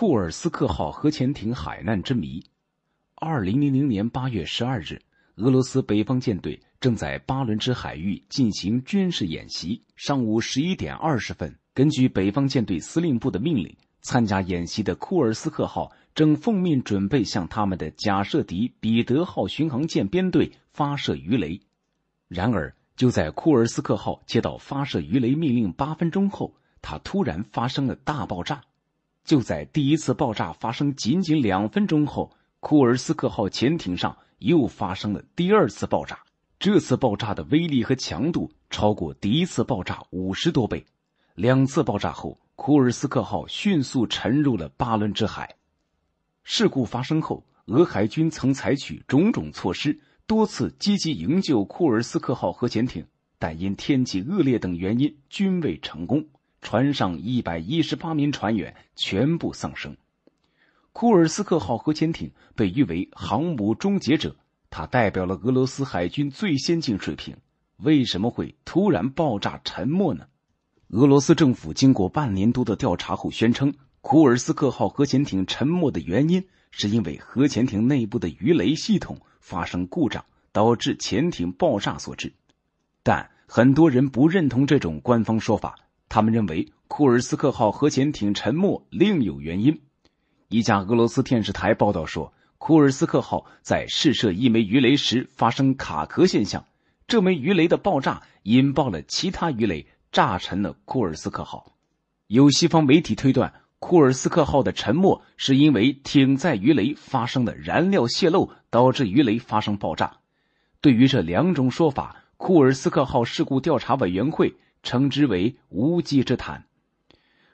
库尔斯克号核潜艇海难之谜。二零零零年八月十二日，俄罗斯北方舰队正在巴伦支海域进行军事演习。上午十一点二十分，根据北方舰队司令部的命令，参加演习的库尔斯克号正奉命准备向他们的假设敌彼得号巡航舰编队发射鱼雷。然而，就在库尔斯克号接到发射鱼雷命令八分钟后，它突然发生了大爆炸。就在第一次爆炸发生仅仅两分钟后，库尔斯克号潜艇上又发生了第二次爆炸。这次爆炸的威力和强度超过第一次爆炸五十多倍。两次爆炸后，库尔斯克号迅速沉入了巴伦支海。事故发生后，俄海军曾采取种种措施，多次积极营救库尔斯克号核潜艇，但因天气恶劣等原因均未成功。船上一百一十八名船员全部丧生。库尔斯克号核潜艇被誉为“航母终结者”，它代表了俄罗斯海军最先进水平。为什么会突然爆炸沉没呢？俄罗斯政府经过半年多的调查后宣称，库尔斯克号核潜艇沉没的原因是因为核潜艇内部的鱼雷系统发生故障，导致潜艇爆炸所致。但很多人不认同这种官方说法。他们认为库尔斯克号核潜艇沉没另有原因。一家俄罗斯电视台报道说，库尔斯克号在试射一枚鱼雷时发生卡壳现象，这枚鱼雷的爆炸引爆了其他鱼雷，炸沉了库尔斯克号。有西方媒体推断，库尔斯克号的沉没是因为艇载鱼雷发生的燃料泄漏导致鱼雷发生爆炸。对于这两种说法，库尔斯克号事故调查委员会。称之为无稽之谈。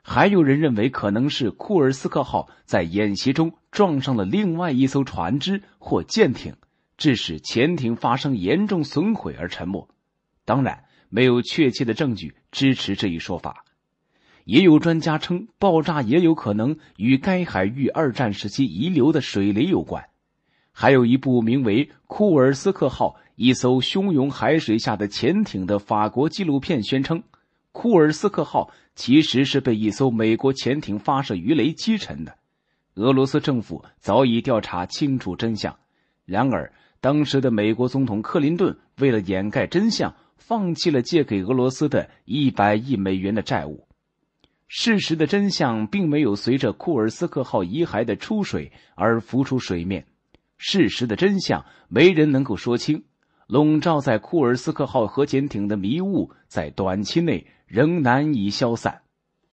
还有人认为，可能是库尔斯克号在演习中撞上了另外一艘船只或舰艇，致使潜艇发生严重损毁而沉没。当然，没有确切的证据支持这一说法。也有专家称，爆炸也有可能与该海域二战时期遗留的水雷有关。还有一部名为《库尔斯克号》。一艘汹涌海水下的潜艇的法国纪录片宣称，库尔斯克号其实是被一艘美国潜艇发射鱼雷击沉的。俄罗斯政府早已调查清楚真相，然而当时的美国总统克林顿为了掩盖真相，放弃了借给俄罗斯的一百亿美元的债务。事实的真相并没有随着库尔斯克号遗骸的出水而浮出水面，事实的真相没人能够说清。笼罩在库尔斯克号核潜艇的迷雾，在短期内仍难以消散。